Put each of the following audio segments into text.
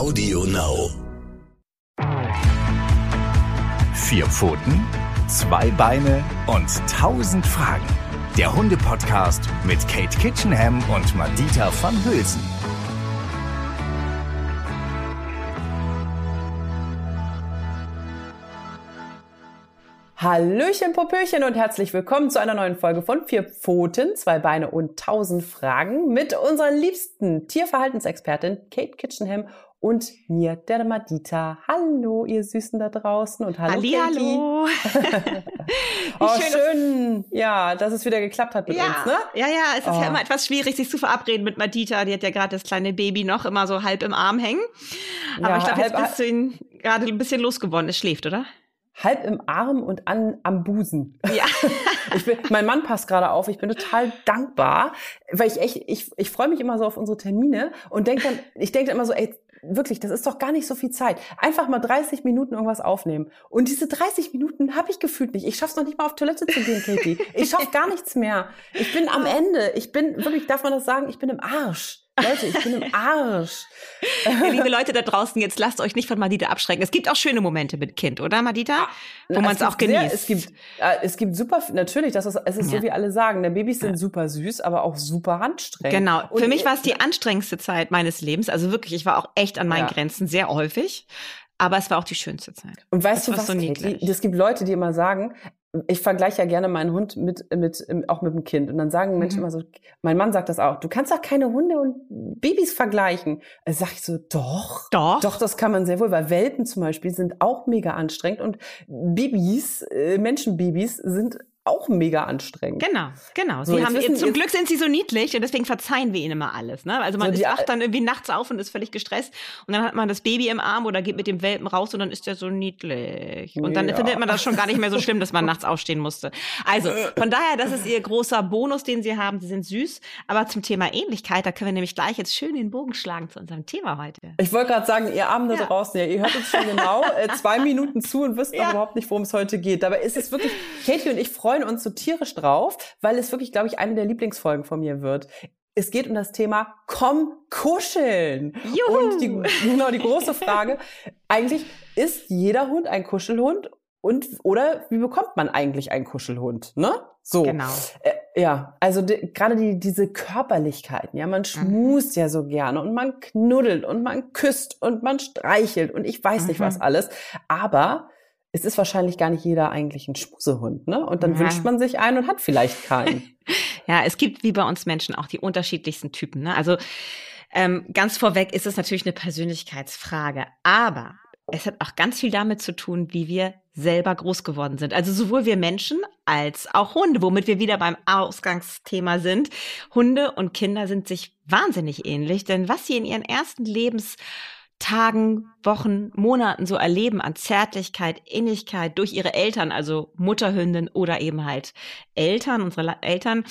Audio Now. Vier Pfoten, zwei Beine und tausend Fragen. Der Hunde-Podcast mit Kate Kitchenham und Madita van Hülsen. Hallöchen, Popöchen und herzlich willkommen zu einer neuen Folge von Vier Pfoten, zwei Beine und tausend Fragen mit unserer liebsten Tierverhaltensexpertin Kate Kitchenham und mir, der Madita. Hallo, ihr Süßen da draußen und hallo, Halli, hallo. oh, schön, schön, ja, dass es wieder geklappt hat mit ja. uns, ne? Ja, ja, es ist Oh. ja immer etwas schwierig, sich zu verabreden mit Madita. Die hat ja gerade das kleine Baby noch immer so halb im Arm hängen. Aber Ja, ich glaube, jetzt bist du ihn gerade ein bisschen losgeworden. Es schläft, oder? Halb im Arm und an, am Busen. Ja. Ich bin, mein Mann passt gerade auf. Ich bin total dankbar, weil ich echt, ich, ich freue mich immer so auf unsere Termine und denke dann, ich denke dann immer so, ey, wirklich, das ist doch gar nicht so viel Zeit. Einfach mal 30 Minuten irgendwas aufnehmen. Und diese 30 Minuten habe ich gefühlt nicht. Ich schaff's noch nicht mal auf Toilette zu gehen, Katie. Ich schaff gar nichts mehr. Ich bin am Ende. Ich bin wirklich, darf man das sagen? Ich bin im Arsch. Leute, ich bin im Arsch. Ja, liebe Leute da draußen, jetzt lasst euch nicht von Madita abschrecken. Es gibt auch schöne Momente mit Kind, oder Madita? Wo man es auch genießt. Sehr, es gibt, äh, es gibt super, natürlich, das ist, es ist Ja. so wie alle sagen, ne, Babys sind super süß, aber auch super anstrengend. Genau. Und Für mich war es die anstrengendste Zeit meines Lebens. Also wirklich, ich war auch echt an meinen Ja. Grenzen, sehr häufig. Aber es war auch die schönste Zeit. Und weißt Das du was, so Katie? Es gibt Leute, die immer sagen, ich vergleiche ja gerne meinen Hund mit, mit, auch mit dem Kind. Und dann sagen Menschen Mhm. immer so, mein Mann sagt das auch, du kannst doch keine Hunde und Babys vergleichen. Da sag ich so, doch. Doch. Doch, das kann man sehr wohl, weil Welpen zum Beispiel sind auch mega anstrengend und Babys, äh, Menschenbabys sind auch mega anstrengend. Genau, genau. So, haben, wissen- zum Glück sind sie so niedlich und deswegen verzeihen wir ihnen immer alles. Ne? Also man So, wacht dann irgendwie nachts auf und ist völlig gestresst und dann hat man das Baby im Arm oder geht mit dem Welpen raus und dann ist der so niedlich. Und dann Ja. findet man das schon gar nicht mehr so schlimm, dass man nachts aufstehen musste. Also von daher, das ist ihr großer Bonus, den sie haben. Sie sind süß. Aber zum Thema Ähnlichkeit, da können wir nämlich gleich jetzt schön den Bogen schlagen zu unserem Thema heute. Ich wollte gerade sagen, ihr Abend da Ja. draußen, ja, ihr hört uns schon genau äh, zwei Minuten zu und wisst noch Ja. überhaupt nicht, worum es heute geht. Dabei ist es wirklich, Katie und ich freuen uns so tierisch drauf, weil es wirklich, glaube ich, eine der Lieblingsfolgen von mir wird. Es geht um das Thema Komm kuscheln. Juhu. Und die, genau die große Frage, eigentlich ist jeder Hund ein Kuschelhund und oder wie bekommt man eigentlich einen Kuschelhund, ne? So. Genau. Äh, ja, also die, gerade die, diese Körperlichkeiten, ja, man schmust ja so gerne und man knuddelt und man küsst und man streichelt und ich weiß nicht Mhm. was alles, aber es ist wahrscheinlich gar nicht jeder eigentlich ein Schmusehund, ne? Und dann Ja. wünscht man sich einen und hat vielleicht keinen. Ja, es gibt wie bei uns Menschen auch die unterschiedlichsten Typen. Ne? Also ähm, ganz vorweg ist es natürlich eine Persönlichkeitsfrage, aber es hat auch ganz viel damit zu tun, wie wir selber groß geworden sind. Also sowohl wir Menschen als auch Hunde, womit wir wieder beim Ausgangsthema sind. Hunde und Kinder sind sich wahnsinnig ähnlich, denn was sie in ihren ersten Lebenstagen, Wochen, Monaten so erleben an Zärtlichkeit, Innigkeit durch ihre Eltern, also Mutterhündin oder eben halt Eltern, unsere Eltern,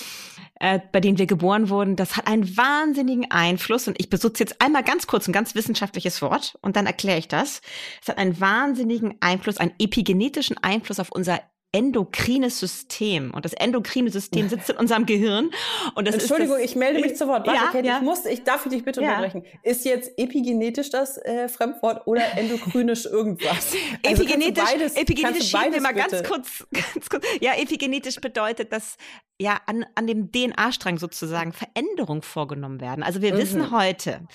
äh, bei denen wir geboren wurden, das hat einen wahnsinnigen Einfluss. Und ich besitze jetzt einmal ganz kurz ein ganz wissenschaftliches Wort und dann erkläre ich das. Es hat einen wahnsinnigen Einfluss, einen epigenetischen Einfluss auf unser endokrines System. Und das endokrine System sitzt in unserem Gehirn. Und das Entschuldigung, ist das, ich melde mich zu Wort. Warte, Ja, Katie, ja. ich muss, ich darf dich bitte Ja. unterbrechen. Ist jetzt epigenetisch das äh, Fremdwort oder endokrynisch irgendwas? Also epigenetisch, beides- epigenetisch schieben wir mal ganz kurz, ganz kurz. Ja, epigenetisch bedeutet, dass ja an, an dem DNA-Strang sozusagen Veränderungen vorgenommen werden. Also wir Mhm. wissen heute,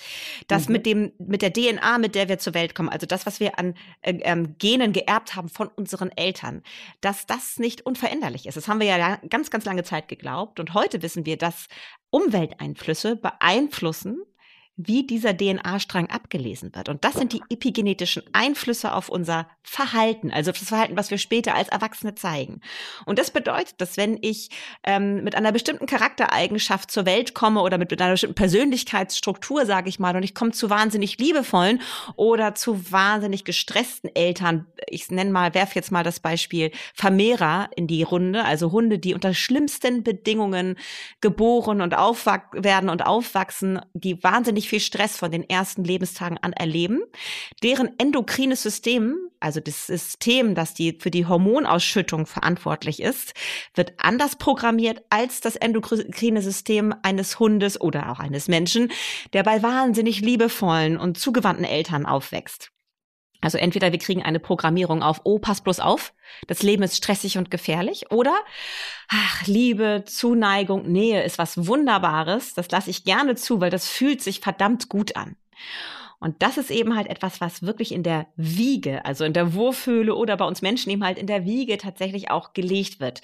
dass Mhm. mit dem mit der DNA, mit der wir zur Welt kommen, also das, was wir an äh, ähm, Genen geerbt haben von unseren Eltern, dass das nicht unveränderlich ist. Das haben wir ja ganz, ganz lange Zeit geglaubt. Und heute wissen wir, dass Umwelteinflüsse beeinflussen, wie dieser DNA-Strang abgelesen wird. Und das sind die epigenetischen Einflüsse auf unser Verhalten, also das Verhalten, was wir später als Erwachsene zeigen. Und das bedeutet, dass wenn ich ähm, mit einer bestimmten Charaktereigenschaft zur Welt komme oder mit, einer bestimmten Persönlichkeitsstruktur, sage ich mal, und ich komme zu wahnsinnig liebevollen oder zu wahnsinnig gestressten Eltern, ich nenne mal, werf jetzt mal das Beispiel Vermehrer in die Runde, also Hunde, die unter schlimmsten Bedingungen geboren und aufwach werden und aufwachsen, die wahnsinnig wahnsinnig viel Stress von den ersten Lebenstagen an erleben, deren endokrines System, also das System, das die für die Hormonausschüttung verantwortlich ist, wird anders programmiert als das endokrine System eines Hundes oder auch eines Menschen, der bei wahnsinnig liebevollen und zugewandten Eltern aufwächst. Also entweder wir kriegen eine Programmierung auf, oh, pass bloß auf, das Leben ist stressig und gefährlich, oder ach, Liebe, Zuneigung, Nähe ist was Wunderbares, das lasse ich gerne zu, weil das fühlt sich verdammt gut an. Und das ist eben halt etwas, was wirklich in der Wiege, also in der Wurfhöhle oder bei uns Menschen eben halt in der Wiege tatsächlich auch gelegt wird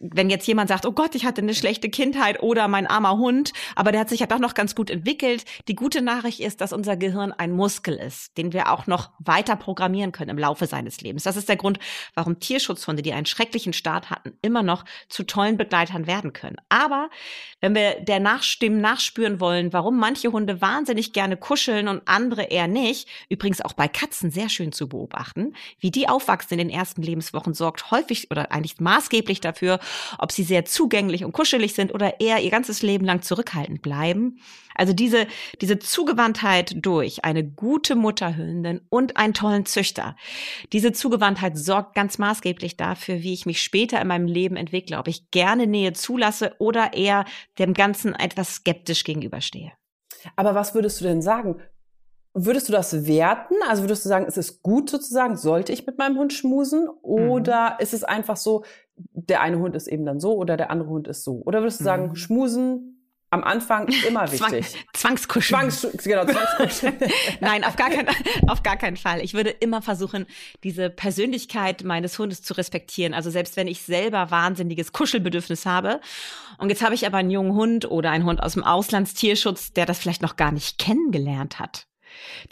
wenn jetzt jemand sagt, oh Gott, ich hatte eine schlechte Kindheit oder mein armer Hund, aber der hat sich ja doch noch ganz gut entwickelt. Die gute Nachricht ist, dass unser Gehirn ein Muskel ist, den wir auch noch weiter programmieren können im Laufe seines Lebens. Das ist der Grund, warum Tierschutzhunde, die einen schrecklichen Start hatten, immer noch zu tollen Begleitern werden können. Aber wenn wir der Nachstimmen nachspüren wollen, warum manche Hunde wahnsinnig gerne kuscheln und andere eher nicht, übrigens auch bei Katzen sehr schön zu beobachten, wie die aufwachsen in den ersten Lebenswochen sorgt häufig oder eigentlich maßgeblich dafür, ob sie sehr zugänglich und kuschelig sind oder eher ihr ganzes Leben lang zurückhaltend bleiben. Also diese, diese Zugewandtheit durch eine gute Mutterhündin und einen tollen Züchter. Diese Zugewandtheit sorgt ganz maßgeblich dafür, wie ich mich später in meinem Leben entwickle, ob ich gerne Nähe zulasse oder eher dem Ganzen etwas skeptisch gegenüberstehe. Aber was würdest du denn sagen? Würdest du das werten? Also würdest du sagen, ist es gut sozusagen, sollte ich mit meinem Hund schmusen? Oder mhm. ist es einfach so, der eine Hund ist eben dann so oder der andere Hund ist so? Oder würdest du sagen, mhm. schmusen am Anfang immer wichtig. Zwang, Zwangskuscheln. Zwangs, genau, Zwangskuscheln. Nein, auf gar, kein, auf gar keinen Fall. Ich würde immer versuchen, diese Persönlichkeit meines Hundes zu respektieren. Also selbst wenn ich selber wahnsinniges Kuschelbedürfnis habe. Und jetzt habe ich aber einen jungen Hund oder einen Hund aus dem Auslandstierschutz, der das vielleicht noch gar nicht kennengelernt hat.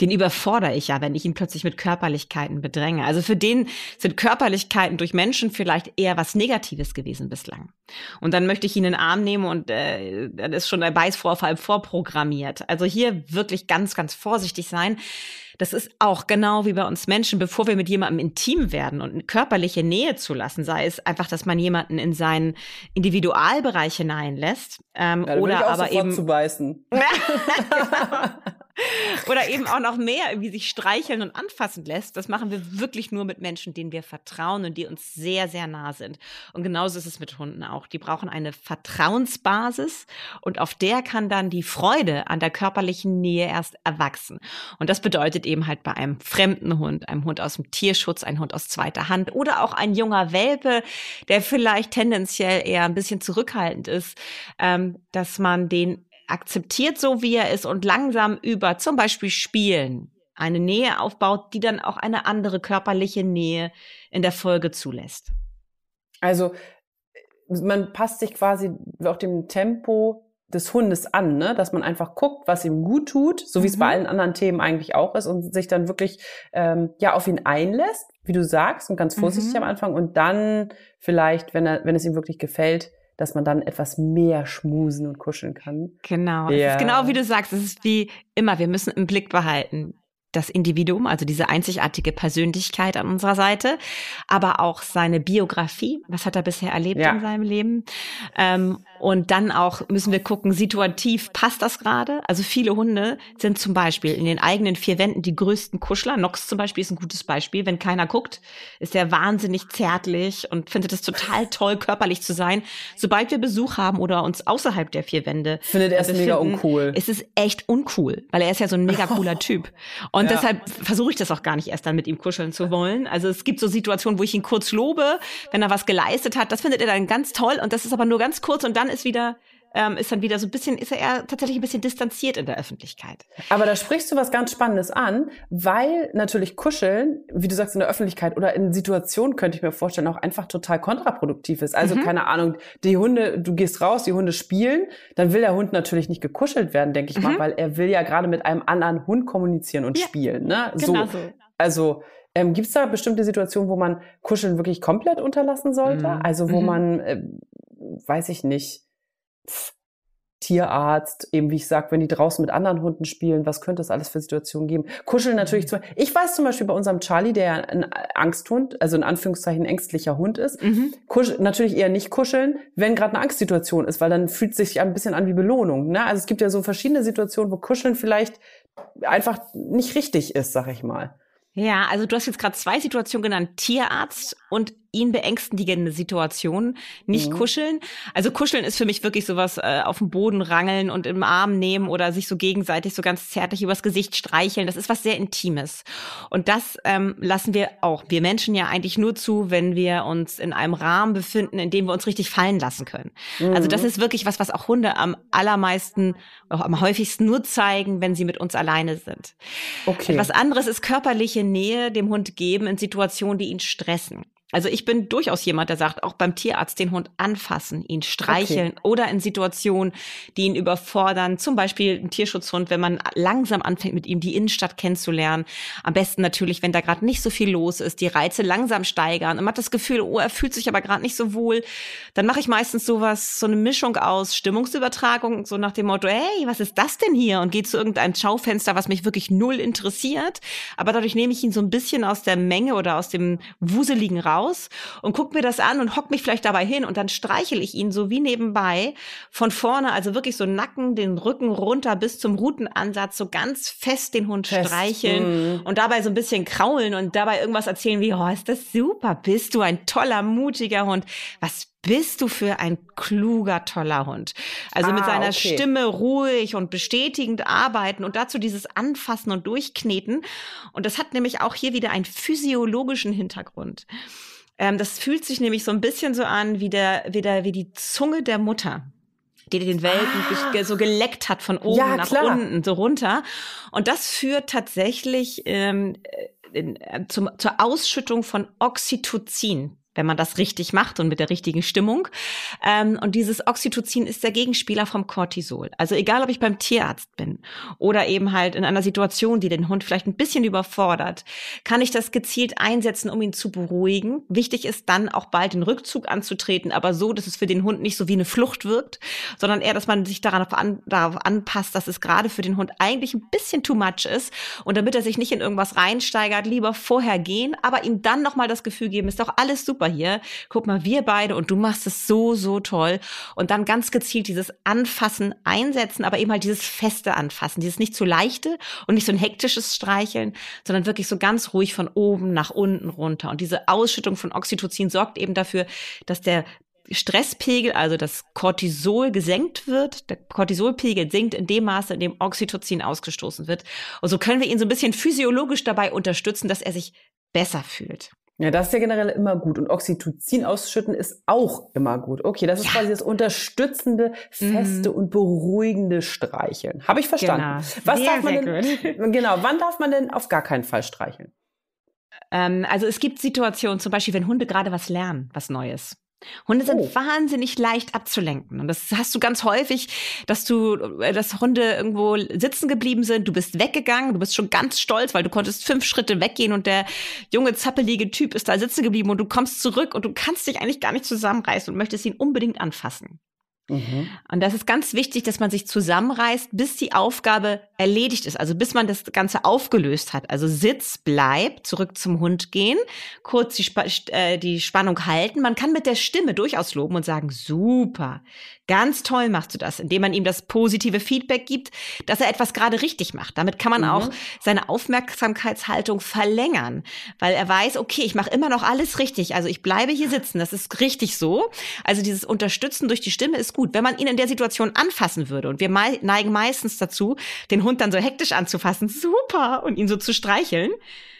Den überfordere ich ja, wenn ich ihn plötzlich mit Körperlichkeiten bedränge. Also für den sind Körperlichkeiten durch Menschen vielleicht eher was Negatives gewesen bislang. Und dann möchte ich ihn in den Arm nehmen und äh, dann ist schon der Beißvorfall vorprogrammiert. Also hier wirklich ganz, ganz vorsichtig sein. Das ist auch genau wie bei uns Menschen, bevor wir mit jemandem intim werden und körperliche Nähe zulassen, sei es einfach, dass man jemanden in seinen Individualbereich hineinlässt ähm, ja, oder aber eben zu beißen. Oder eben auch noch mehr irgendwie sich streicheln und anfassen lässt. Das machen wir wirklich nur mit Menschen, denen wir vertrauen und die uns sehr, sehr nah sind. Und genauso ist es mit Hunden auch. Die brauchen eine Vertrauensbasis und auf der kann dann die Freude an der körperlichen Nähe erst erwachsen. Und das bedeutet eben halt bei einem fremden Hund, einem Hund aus dem Tierschutz, ein Hund aus zweiter Hand oder auch ein junger Welpe, der vielleicht tendenziell eher ein bisschen zurückhaltend ist, ähm, dass man den akzeptiert so, wie er ist und langsam über zum Beispiel Spielen eine Nähe aufbaut, die dann auch eine andere körperliche Nähe in der Folge zulässt. Also man passt sich quasi auch dem Tempo des Hundes an, ne? dass man einfach guckt, was ihm gut tut, so wie mhm. es bei mhm. allen anderen Themen eigentlich auch ist und sich dann wirklich ähm, ja auf ihn einlässt, wie du sagst und ganz vorsichtig mhm. am Anfang und dann vielleicht, wenn er wenn es ihm wirklich gefällt, dass man dann etwas mehr schmusen und kuscheln kann. Genau. Ja. Es ist genau wie du sagst, es ist wie immer, wir müssen im Blick behalten, das Individuum, also diese einzigartige Persönlichkeit an unserer Seite, aber auch seine Biografie, was hat er bisher erlebt ja. in seinem Leben. Ähm, und dann auch müssen wir gucken, situativ passt das gerade. Also viele Hunde sind zum Beispiel in den eigenen vier Wänden die größten Kuschler. Nox zum Beispiel ist ein gutes Beispiel. Wenn keiner guckt, ist er wahnsinnig zärtlich und findet es total toll, körperlich zu sein. Sobald wir Besuch haben oder uns außerhalb der vier Wände findet er es mega uncool. Ist es echt uncool, weil er ist ja so ein mega cooler Typ. Und ja. deshalb versuche ich das auch gar nicht erst dann mit ihm kuscheln zu wollen. Also es gibt so Situationen, wo ich ihn kurz lobe, wenn er was geleistet hat. Das findet er dann ganz toll und das ist aber nur ganz kurz und dann ist wieder ähm, ist dann wieder so ein bisschen, ist er eher tatsächlich ein bisschen distanziert in der Öffentlichkeit. Aber da sprichst du was ganz Spannendes an, weil natürlich Kuscheln, wie du sagst, in der Öffentlichkeit oder in Situationen könnte ich mir vorstellen, auch einfach total kontraproduktiv ist. Also mhm. keine Ahnung, die Hunde, du gehst raus, die Hunde spielen, dann will der Hund natürlich nicht gekuschelt werden, denke ich mhm. mal, weil er will ja gerade mit einem anderen Hund kommunizieren und ja. spielen. Ne? Genau so. Also ähm, Gibt es da bestimmte Situationen, wo man Kuscheln wirklich komplett unterlassen sollte? Mhm. Also wo mhm. man, äh, weiß ich nicht, pff, Tierarzt, eben wie ich sag, wenn die draußen mit anderen Hunden spielen, was könnte es alles für Situationen geben? Kuscheln natürlich mhm. zum Ich weiß zum Beispiel bei unserem Charlie, der ein Angsthund, also in Anführungszeichen ängstlicher Hund ist, mhm. natürlich eher nicht kuscheln, wenn gerade eine Angstsituation ist, weil dann fühlt es sich ein bisschen an wie Belohnung. Ne? Also es gibt ja so verschiedene Situationen, wo Kuscheln vielleicht einfach nicht richtig ist, sag ich mal. Ja, also du hast jetzt gerade zwei Situationen genannt, Tierarzt und ihn beängstigende Situationen, nicht mhm. kuscheln. Also kuscheln ist für mich wirklich sowas äh, auf dem Boden rangeln und im Arm nehmen oder sich so gegenseitig so ganz zärtlich übers Gesicht streicheln. Das ist was sehr Intimes. Und das ähm, lassen wir auch, wir Menschen ja eigentlich nur zu, wenn wir uns in einem Rahmen befinden, in dem wir uns richtig fallen lassen können. Mhm. Also das mhm. ist wirklich was, was auch Hunde am allermeisten, auch am häufigsten nur zeigen, wenn sie mit uns alleine sind. Okay. Was anderes ist körperliche Nähe dem Hund geben in Situationen, die ihn stressen. Also ich bin durchaus jemand, der sagt, auch beim Tierarzt den Hund anfassen, ihn streicheln okay. oder in Situationen, die ihn überfordern, zum Beispiel ein Tierschutzhund, wenn man langsam anfängt, mit ihm die Innenstadt kennenzulernen. Am besten natürlich, wenn da gerade nicht so viel los ist, die Reize langsam steigern und man hat das Gefühl, oh, er fühlt sich aber gerade nicht so wohl. Dann mache ich meistens sowas, so eine Mischung aus Stimmungsübertragung, so nach dem Motto, hey, was ist das denn hier? Und gehe zu irgendeinem Schaufenster, was mich wirklich null interessiert. Aber dadurch nehme ich ihn so ein bisschen aus der Menge oder aus dem wuseligen Raum raus und guck mir das an und hock mich vielleicht dabei hin und dann streichel ich ihn so wie nebenbei von vorne, also wirklich so Nacken, den Rücken runter bis zum Rutenansatz, so ganz fest den Hund fest. streicheln mm. und dabei so ein bisschen kraulen und dabei irgendwas erzählen wie, oh, ist das super, bist du ein toller, mutiger Hund. Was bist du für ein kluger, toller Hund. Also ah, mit seiner okay. Stimme ruhig und bestätigend arbeiten und dazu dieses Anfassen und Durchkneten. Und das hat nämlich auch hier wieder einen physiologischen Hintergrund. Ähm, das fühlt sich nämlich so ein bisschen so an wie, der, wie, der, wie die Zunge der Mutter die den Welpen ah. so geleckt hat von oben ja, nach klar. unten, so runter. Und das führt tatsächlich ähm, in, äh, zum, zur Ausschüttung von Oxytocin wenn man das richtig macht und mit der richtigen Stimmung. Ähm, und dieses Oxytocin ist der Gegenspieler vom Cortisol. Also egal, ob ich beim Tierarzt bin oder eben halt in einer Situation, die den Hund vielleicht ein bisschen überfordert, kann ich das gezielt einsetzen, um ihn zu beruhigen. Wichtig ist dann auch bald den Rückzug anzutreten, aber so, dass es für den Hund nicht so wie eine Flucht wirkt, sondern eher, dass man sich daran, darauf anpasst, dass es gerade für den Hund eigentlich ein bisschen too much ist und damit er sich nicht in irgendwas reinsteigert, lieber vorher gehen, aber ihm dann nochmal das Gefühl geben, ist doch alles super hier, guck mal, wir beide und du machst es so, so toll. Und dann ganz gezielt dieses Anfassen einsetzen, aber eben halt dieses feste Anfassen, dieses nicht zu leichte und nicht so ein hektisches Streicheln, sondern wirklich so ganz ruhig von oben nach unten runter. Und diese Ausschüttung von Oxytocin sorgt eben dafür, dass der Stresspegel, also das Cortisol gesenkt wird. Der Cortisolpegel sinkt in dem Maße, in dem Oxytocin ausgestoßen wird. Und so können wir ihn so ein bisschen physiologisch dabei unterstützen, dass er sich besser fühlt. Ja, das ist ja generell immer gut. Und Oxytocin ausschütten ist auch immer gut. Okay, das ist ja. quasi das unterstützende, feste mhm. und beruhigende Streicheln. Habe ich verstanden. Genau. Was sehr, darf man denn, Genau, wann darf man denn auf gar keinen Fall streicheln? Ähm, also es gibt Situationen, zum Beispiel, wenn Hunde gerade was lernen, was Neues. Hunde sind oh. wahnsinnig leicht abzulenken. Und das hast du ganz häufig, dass du, äh, dass Hunde irgendwo sitzen geblieben sind, du bist weggegangen, du bist schon ganz stolz, weil du konntest fünf Schritte weggehen und der junge, zappelige Typ ist da sitzen geblieben und du kommst zurück und du kannst dich eigentlich gar nicht zusammenreißen und möchtest ihn unbedingt anfassen. Mhm. Und das ist ganz wichtig, dass man sich zusammenreißt, bis die Aufgabe erledigt ist, also bis man das Ganze aufgelöst hat. Also Sitz, bleib, zurück zum Hund gehen, kurz die, Sp äh, die Spannung halten. Man kann mit der Stimme durchaus loben und sagen, super, Ganz toll machst du das, indem man ihm das positive Feedback gibt, dass er etwas gerade richtig macht. Damit kann man mhm. auch seine Aufmerksamkeitshaltung verlängern, weil er weiß, okay, ich mache immer noch alles richtig. Also ich bleibe hier sitzen, das ist richtig so. Also dieses Unterstützen durch die Stimme ist gut. Wenn man ihn in der Situation anfassen würde und wir neigen meistens dazu, den Hund dann so hektisch anzufassen, super, und ihn so zu streicheln,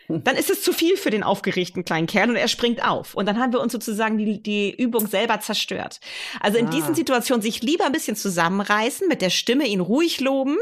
dann ist es zu viel für den aufgeregten kleinen Kerl und er springt auf. Und dann haben wir uns sozusagen die, die Übung selber zerstört. Also in ah. diesen Situationen sich lieber ein bisschen zusammenreißen, mit der Stimme ihn ruhig loben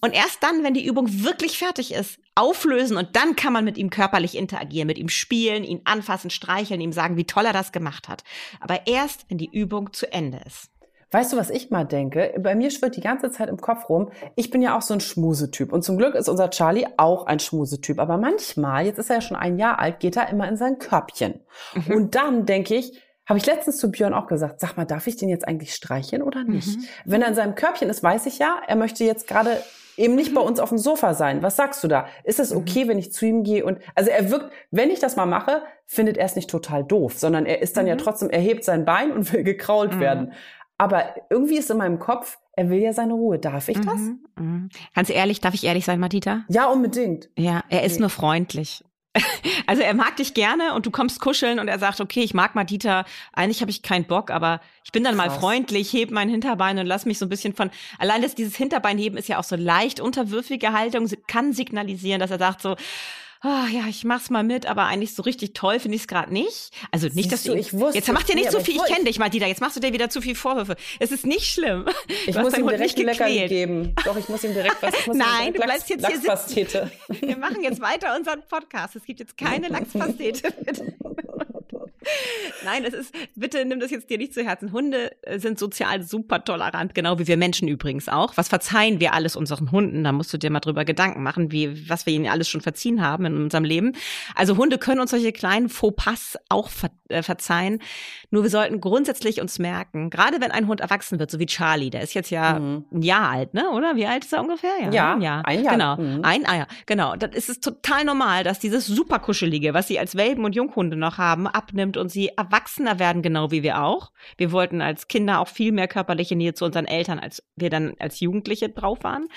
und erst dann, wenn die Übung wirklich fertig ist, auflösen und dann kann man mit ihm körperlich interagieren, mit ihm spielen, ihn anfassen, streicheln, ihm sagen, wie toll er das gemacht hat. Aber erst, wenn die Übung zu Ende ist. Weißt du, was ich mal denke? Bei mir schwirrt die ganze Zeit im Kopf rum. Ich bin ja auch so ein Schmusetyp. Und zum Glück ist unser Charlie auch ein Schmusetyp. Aber manchmal, jetzt ist er ja schon ein Jahr alt, geht er immer in sein Körbchen. Mhm. Und dann denke ich, habe ich letztens zu Björn auch gesagt, sag mal, darf ich den jetzt eigentlich streicheln oder nicht? Mhm. Wenn er in seinem Körbchen ist, weiß ich ja, er möchte jetzt gerade eben nicht bei uns auf dem Sofa sein. Was sagst du da? Ist es mhm. okay, wenn ich zu ihm gehe und also er wirkt, wenn ich das mal mache, findet er es nicht total doof, sondern er ist dann mhm. ja trotzdem, er hebt sein Bein und will gekrault mhm. werden. Aber irgendwie ist in meinem Kopf, er will ja seine Ruhe. Darf ich das? Mhm. Mhm. Ganz ehrlich, darf ich ehrlich sein, Madita? Ja, unbedingt. Ja, er ist nee. nur freundlich. Also er mag dich gerne und du kommst kuscheln und er sagt, okay, ich mag Madita, eigentlich habe ich keinen Bock, aber ich bin dann Krass. mal freundlich, heb mein Hinterbein und lass mich so ein bisschen von, allein dass dieses Hinterbeinheben ist ja auch so leicht unterwürfige Haltung, kann signalisieren, dass er sagt so, oh, ja, ich mach's mal mit, aber eigentlich so richtig toll finde ich es gerade nicht. Also nicht, Siehst dass du, ich wusste, jetzt mach dir nicht so viel, ich, ich kenne dich mal, Dieter, jetzt machst du dir wieder zu viel Vorwürfe. Es ist nicht schlimm. Ich muss ihm direkt ein Leckerli geben. Doch, ich muss ihm direkt was. Ich muss Nein, du bleibst jetzt hier sitzen. Wir machen jetzt weiter unseren Podcast. Es gibt jetzt keine Lachspastete. Nein, es ist, bitte nimm das jetzt dir nicht zu Herzen. Hunde äh, sind sozial super tolerant, genau wie wir Menschen übrigens auch. Was verzeihen wir alles unseren Hunden? Da musst du dir mal drüber Gedanken machen, wie, was wir ihnen alles schon verziehen haben in unserem Leben. Also Hunde können uns solche kleinen Fauxpas auch ver äh, verzeihen. Nur wir sollten grundsätzlich uns merken, gerade wenn ein Hund erwachsen wird, so wie Charlie, der ist jetzt ja mhm. ein Jahr alt, ne? Oder? Wie alt ist er ungefähr? Ja, ja ein Jahr. Ein Jahr. Genau. Mhm. Ein Eier. Genau. Dann ist es total normal, dass dieses super kuschelige, was sie als Welpen und Junghunde noch haben, abnimmt und sie erwachsener werden, genau wie wir auch. Wir wollten als Kinder auch viel mehr körperliche Nähe zu unseren Eltern, als wir dann als Jugendliche drauf waren.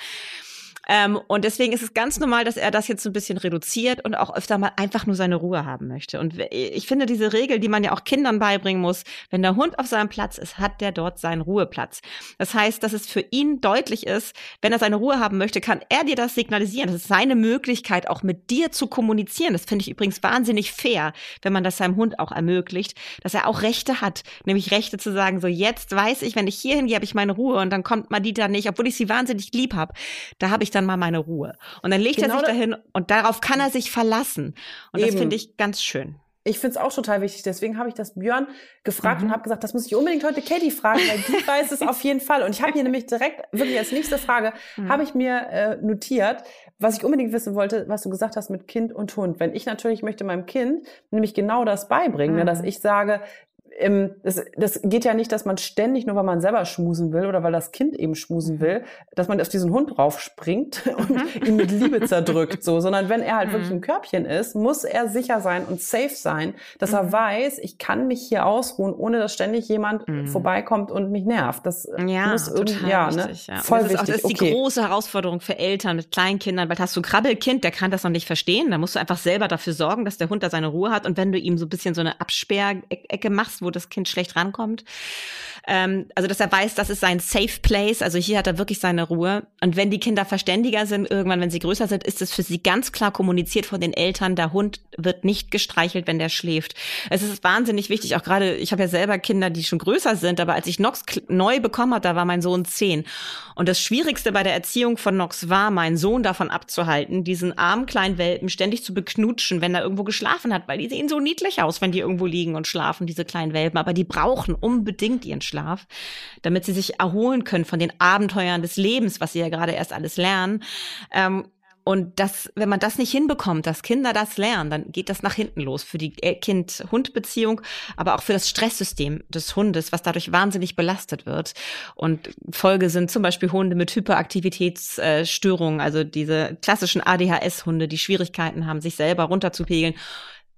Ähm, und deswegen ist es ganz normal, dass er das jetzt so ein bisschen reduziert und auch öfter mal einfach nur seine Ruhe haben möchte. Und ich finde diese Regel, die man ja auch Kindern beibringen muss, wenn der Hund auf seinem Platz ist, hat der dort seinen Ruheplatz. Das heißt, dass es für ihn deutlich ist, wenn er seine Ruhe haben möchte, kann er dir das signalisieren. Das ist seine Möglichkeit, auch mit dir zu kommunizieren. Das finde ich übrigens wahnsinnig fair, wenn man das seinem Hund auch ermöglicht, dass er auch Rechte hat, nämlich Rechte zu sagen, so jetzt weiß ich, wenn ich hier hingehe, habe ich meine Ruhe und dann kommt Madita nicht, obwohl ich sie wahnsinnig lieb habe. Da habe ich dann mal meine Ruhe. Und dann legt genau er sich dahin und darauf kann er sich verlassen. Und Eben. das finde ich ganz schön. Ich finde es auch total wichtig. Deswegen habe ich das Björn gefragt mhm. und habe gesagt, das muss ich unbedingt heute Katie fragen, weil die weiß es auf jeden Fall. Und ich habe hier nämlich direkt, wirklich als nächste Frage, mhm. habe ich mir äh, notiert, was ich unbedingt wissen wollte, was du gesagt hast mit Kind und Hund. Wenn ich natürlich möchte meinem Kind nämlich genau das beibringen, mhm. ne, dass mhm. ich sage, ähm, das, das geht ja nicht, dass man ständig, nur weil man selber schmusen will oder weil das Kind eben schmusen will, dass man auf diesen Hund raufspringt und mhm. ihn mit Liebe zerdrückt, so, sondern wenn er halt mhm. wirklich im Körbchen ist, muss er sicher sein und safe sein, dass mhm. er weiß, ich kann mich hier ausruhen, ohne dass ständig jemand mhm. vorbeikommt und mich nervt. Das ja, muss irgendwie, ja, ne? wichtig, ja. Voll das wichtig. Ist auch, das ist okay. die große Herausforderung für Eltern mit Kleinkindern, weil hast du ein Krabbelkind, der kann das noch nicht verstehen, da musst du einfach selber dafür sorgen, dass der Hund da seine Ruhe hat und wenn du ihm so ein bisschen so eine Absperrecke machst, wo das Kind schlecht rankommt. Ähm, also, dass er weiß, das ist sein Safe Place. Also hier hat er wirklich seine Ruhe. Und wenn die Kinder verständiger sind, irgendwann, wenn sie größer sind, ist es für sie ganz klar kommuniziert von den Eltern, der Hund wird nicht gestreichelt, wenn der schläft. Es ist wahnsinnig wichtig, auch gerade, ich habe ja selber Kinder, die schon größer sind, aber als ich Nox neu bekommen hat, da war mein Sohn zehn. Und das Schwierigste bei der Erziehung von Nox war, meinen Sohn davon abzuhalten, diesen armen kleinen Welpen ständig zu beknutschen, wenn er irgendwo geschlafen hat, weil die sehen so niedlich aus, wenn die irgendwo liegen und schlafen, diese kleinen Welpen aber die brauchen unbedingt ihren Schlaf, damit sie sich erholen können von den Abenteuern des Lebens, was sie ja gerade erst alles lernen. Ähm, und das, wenn man das nicht hinbekommt, dass Kinder das lernen, dann geht das nach hinten los für die Kind-Hund-Beziehung, aber auch für das Stresssystem des Hundes, was dadurch wahnsinnig belastet wird. Und Folge sind zum Beispiel Hunde mit Hyperaktivitätsstörungen, also diese klassischen ADHS-Hunde, die Schwierigkeiten haben, sich selber runterzupegeln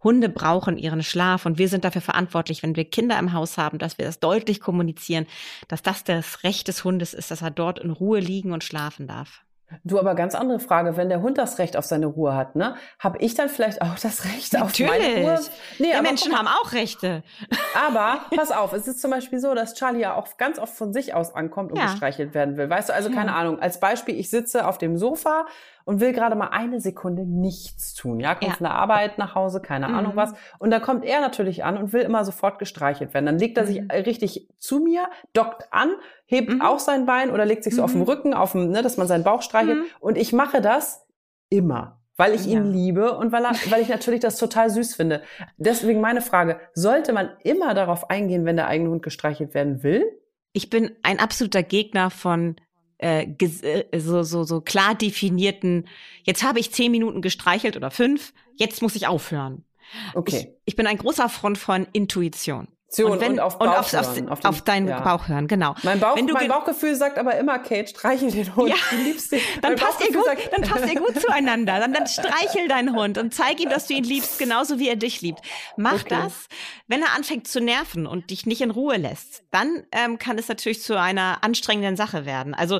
Hunde brauchen ihren Schlaf und wir sind dafür verantwortlich, wenn wir Kinder im Haus haben, dass wir das deutlich kommunizieren, dass das das Recht des Hundes ist, dass er dort in Ruhe liegen und schlafen darf. Du, aber ganz andere Frage, wenn der Hund das Recht auf seine Ruhe hat, ne? Habe ich dann vielleicht auch das Recht Natürlich. auf meine Ruhe? Nee, die Menschen guck, haben auch Rechte. Aber pass auf, es ist zum Beispiel so, dass Charlie ja auch ganz oft von sich aus ankommt und ja. gestreichelt werden will. Weißt du, also keine ja. Ahnung. Als Beispiel, ich sitze auf dem Sofa und will gerade mal eine Sekunde nichts tun. Ja, kommt ja. von der Arbeit nach Hause, keine mhm. Ahnung was. Und dann kommt er natürlich an und will immer sofort gestreichelt werden. Dann legt er sich mhm. richtig zu mir, dockt an, hebt mhm. auch sein Bein oder legt sich so auf den mhm. Rücken, auf dem, ne, dass man seinen Bauch streichelt. Mhm. Und ich mache das immer weil ich ihn liebe und weil, er, weil ich natürlich das total süß finde. Deswegen meine Frage, sollte man immer darauf eingehen, wenn der eigene Hund gestreichelt werden will? Ich bin ein absoluter Gegner von äh, äh, so, so, so klar definierten, jetzt habe ich zehn Minuten gestreichelt oder fünf, jetzt muss ich aufhören. Okay. Ich, ich bin ein großer Freund von Intuition. Und, wenn, und auf, Bauch und auf, auf, auf, auf deinen ja. Bauch hören, genau. Mein, Bauch, mein Bauchgefühl sagt aber immer, Kate, streichel den Hund. Ja. Du liebst den. Dann passt, ihr gut, sagt, dann passt ihr gut zueinander. Dann, dann streichel deinen Hund und zeig ihm, dass du ihn liebst, genauso wie er dich liebt. Mach okay. das. Wenn er anfängt zu nerven und dich nicht in Ruhe lässt, dann ähm, kann es natürlich zu einer anstrengenden Sache werden. Also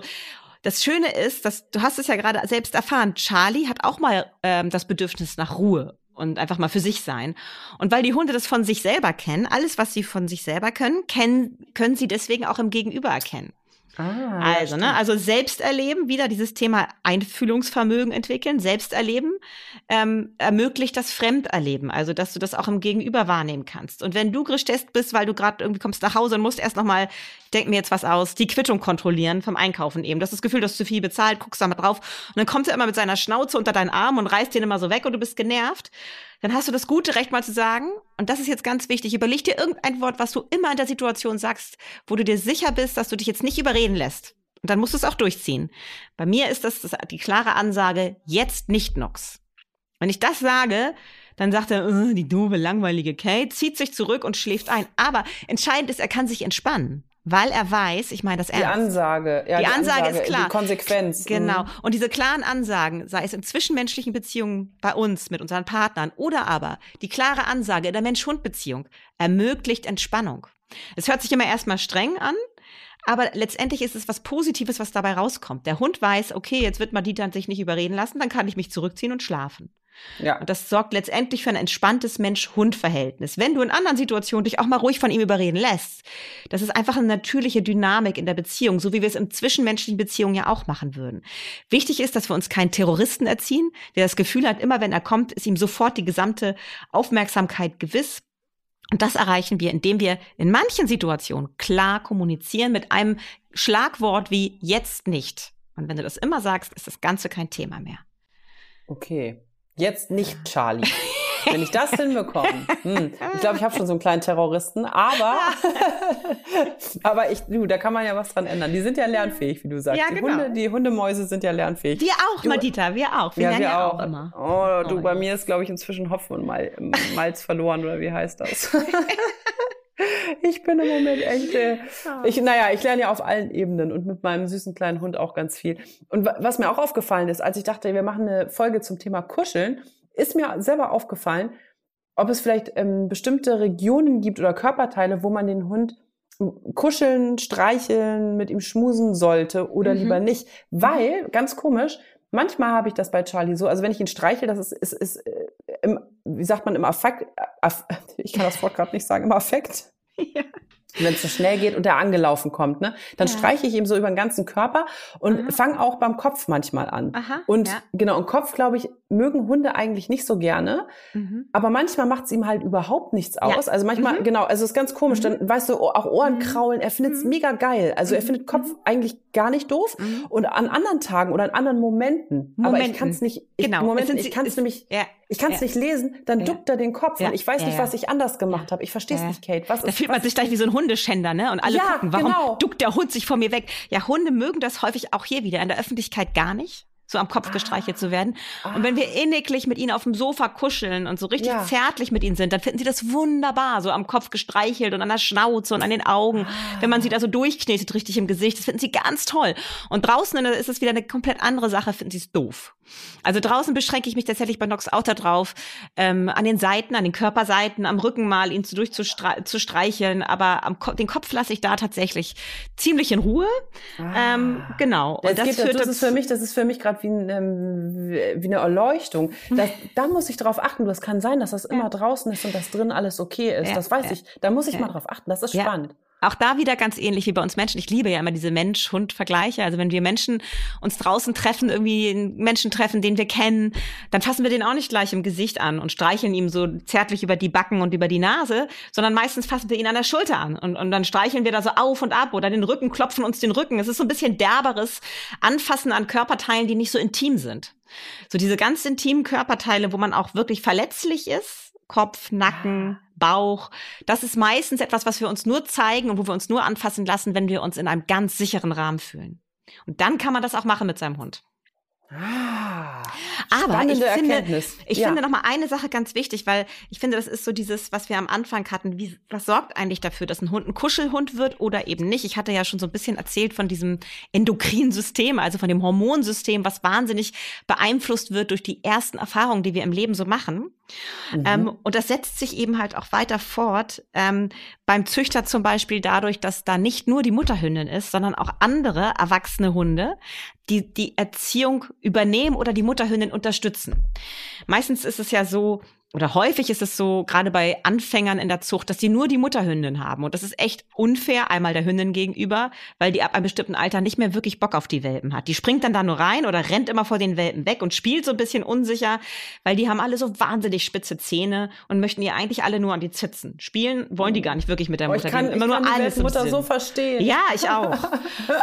das Schöne ist, dass du hast es ja gerade selbst erfahren, Charlie hat auch mal ähm, das Bedürfnis nach Ruhe und einfach mal für sich sein. Und weil die Hunde das von sich selber kennen, alles, was sie von sich selber können, kennen, können sie deswegen auch im Gegenüber erkennen. Ah, also, ne, also selbst erleben, wieder dieses Thema Einfühlungsvermögen entwickeln, selbst erleben, ähm, ermöglicht das Fremderleben, also dass du das auch im Gegenüber wahrnehmen kannst. Und wenn du gestresst bist, weil du gerade irgendwie kommst nach Hause und musst erst nochmal, denk mir jetzt was aus, die Quittung kontrollieren vom Einkaufen eben. Du hast das Gefühl, dass du zu viel bezahlt, guckst da mal drauf und dann kommt er immer mit seiner Schnauze unter deinen Arm und reißt den immer so weg und du bist genervt dann hast du das gute Recht mal zu sagen, und das ist jetzt ganz wichtig, überleg dir irgendein Wort, was du immer in der Situation sagst, wo du dir sicher bist, dass du dich jetzt nicht überreden lässt. Und dann musst du es auch durchziehen. Bei mir ist das, die klare Ansage, jetzt nicht Nox. Wenn ich das sage, dann sagt er, oh, die doofe, langweilige Kate, zieht sich zurück und schläft ein. Aber entscheidend ist, er kann sich entspannen weil er weiß, ich meine das ernst. Die Ansage, ja, die, die Ansage, Ansage, ist klar. Die Konsequenz. Genau. Mhm. Und diese klaren Ansagen, sei es in zwischenmenschlichen Beziehungen bei uns, mit unseren Partnern oder aber die klare Ansage in der Mensch-Hund-Beziehung ermöglicht Entspannung. Es hört sich immer erstmal streng an, aber letztendlich ist es was Positives, was dabei rauskommt. Der Hund weiß, okay, jetzt wird Madita sich nicht überreden lassen, dann kann ich mich zurückziehen und schlafen. Ja. Und das sorgt letztendlich für ein entspanntes Mensch-Hund-Verhältnis. Wenn du in anderen Situationen dich auch mal ruhig von ihm überreden lässt, das ist einfach eine natürliche Dynamik in der Beziehung, so wie wir es in zwischenmenschlichen Beziehungen ja auch machen würden. Wichtig ist, dass wir uns keinen Terroristen erziehen, der das Gefühl hat, immer wenn er kommt, ist ihm sofort die gesamte Aufmerksamkeit gewiss. Und das erreichen wir, indem wir in manchen Situationen klar kommunizieren mit einem Schlagwort wie jetzt nicht. Und wenn du das immer sagst, ist das Ganze kein Thema mehr. Okay. Jetzt nicht Charlie. Wenn ich das hinbekomme, hm, ich glaube, ich habe schon so einen kleinen Terroristen, aber, aber ich, du, da kann man ja was dran ändern. Die sind ja lernfähig, wie du sagst. Ja, genau. die, Hunde, die Hundemäuse sind ja lernfähig. Wir auch, du, Madita, wir auch. Wir ja, lernen wir ja auch. auch immer. Oh, du, oh, bei ja. mir ist, glaube ich, inzwischen Hopfen und Malz verloren, oder wie heißt das? Ich bin im Moment echt, äh, ich, naja, ich lerne ja auf allen Ebenen und mit meinem süßen kleinen Hund auch ganz viel. Und was mir auch aufgefallen ist, als ich dachte, wir machen eine Folge zum Thema Kuscheln, ist mir selber aufgefallen, ob es vielleicht ähm, bestimmte Regionen gibt oder Körperteile, wo man den Hund kuscheln, streicheln, mit ihm schmusen sollte oder mhm. lieber nicht. Weil, ganz komisch, manchmal habe ich das bei Charlie so, also wenn ich ihn streichel, das ist, ist, ist äh, im, wie sagt man, im Affekt, Aff, ich kann das Wort gerade nicht sagen, im Affekt. Ja wenn es so schnell geht und der angelaufen kommt, ne, dann ja. streiche ich ihm so über den ganzen Körper und fange auch beim Kopf manchmal an. Aha, und ja. genau, und Kopf, glaube ich, mögen Hunde eigentlich nicht so gerne, mhm. aber manchmal macht es ihm halt überhaupt nichts aus. Ja. Also manchmal, mhm. genau, also es ist ganz komisch, mhm. dann weißt du, auch Ohren mhm. kraulen, er findet es mhm. mega geil. Also er mhm. findet Kopf eigentlich gar nicht doof und an anderen Tagen oder an anderen Momenten, Momenten. aber ich kann es nicht, ich, genau. Momenten, ich kann es nämlich, ja. ich kann es nicht lesen, dann duckt er den Kopf und ich weiß nicht, was ich anders gemacht habe. Ich verstehe es nicht, Kate. Was da fühlt man sich gleich wie so ein Hundeschänder, ne? Und alle gucken, warum genau. duckt der Hund sich vor mir weg? Ja, Hunde mögen das häufig auch hier wieder in der Öffentlichkeit gar nicht so am Kopf ah. gestreichelt zu werden. Ah. Und wenn wir inniglich mit ihnen auf dem Sofa kuscheln und so richtig ja. zärtlich mit ihnen sind, dann finden sie das wunderbar, so am Kopf gestreichelt und an der Schnauze und an den Augen. Ah. Wenn man sie da so durchknetet richtig im Gesicht, das finden sie ganz toll. Und draußen ist es wieder eine komplett andere Sache, finden sie es doof. Also draußen beschränke ich mich tatsächlich bei Nox auch darauf, ähm, an den Seiten, an den Körperseiten, am Rücken mal ihn zu durchzustreicheln, aber am Ko den Kopf lasse ich da tatsächlich ziemlich in Ruhe. Ah. Ähm, genau. Und das, das, führt das ist für mich, das ist für mich gerade wie, ein, ähm, wie eine Erleuchtung. Das, da muss ich darauf achten. Das kann sein, dass das immer draußen ist und dass drin alles okay ist. Das weiß ich. Da muss ich mal drauf achten. Das ist spannend. Auch da wieder ganz ähnlich wie bei uns Menschen. Ich liebe ja immer diese Mensch-Hund-Vergleiche. Also wenn wir Menschen uns draußen treffen, irgendwie einen Menschen treffen, den wir kennen, dann fassen wir den auch nicht gleich im Gesicht an und streicheln ihm so zärtlich über die Backen und über die Nase, sondern meistens fassen wir ihn an der Schulter an und, und dann streicheln wir da so auf und ab oder den Rücken, klopfen uns den Rücken. Es ist so ein bisschen derberes Anfassen an Körperteilen, die nicht so intim sind. So diese ganz intimen Körperteile, wo man auch wirklich verletzlich ist, Kopf, Nacken, Bauch. Das ist meistens etwas, was wir uns nur zeigen und wo wir uns nur anfassen lassen, wenn wir uns in einem ganz sicheren Rahmen fühlen. Und dann kann man das auch machen mit seinem Hund. Ah, Aber ich finde, ich ja. finde noch mal eine Sache ganz wichtig, weil ich finde, das ist so dieses, was wir am Anfang hatten. Wie, was sorgt eigentlich dafür, dass ein Hund ein Kuschelhund wird oder eben nicht? Ich hatte ja schon so ein bisschen erzählt von diesem endokrinen System, also von dem Hormonsystem, was wahnsinnig beeinflusst wird durch die ersten Erfahrungen, die wir im Leben so machen. Mhm. Ähm, und das setzt sich eben halt auch weiter fort. Ähm, beim Züchter zum Beispiel dadurch, dass da nicht nur die Mutterhündin ist, sondern auch andere erwachsene Hunde, die die Erziehung übernehmen oder die Mutterhündin unterstützen. Meistens ist es ja so, oder häufig ist es so, gerade bei Anfängern in der Zucht, dass die nur die Mutterhündin haben. Und das ist echt unfair, einmal der Hündin gegenüber, weil die ab einem bestimmten Alter nicht mehr wirklich Bock auf die Welpen hat. Die springt dann da nur rein oder rennt immer vor den Welpen weg und spielt so ein bisschen unsicher, weil die haben alle so wahnsinnig spitze Zähne und möchten ihr eigentlich alle nur an die Zitzen. Spielen wollen die gar nicht wirklich mit der Mutter. Oh, ich kann, die immer nur alles die Mutter so verstehen. Ja, ich auch.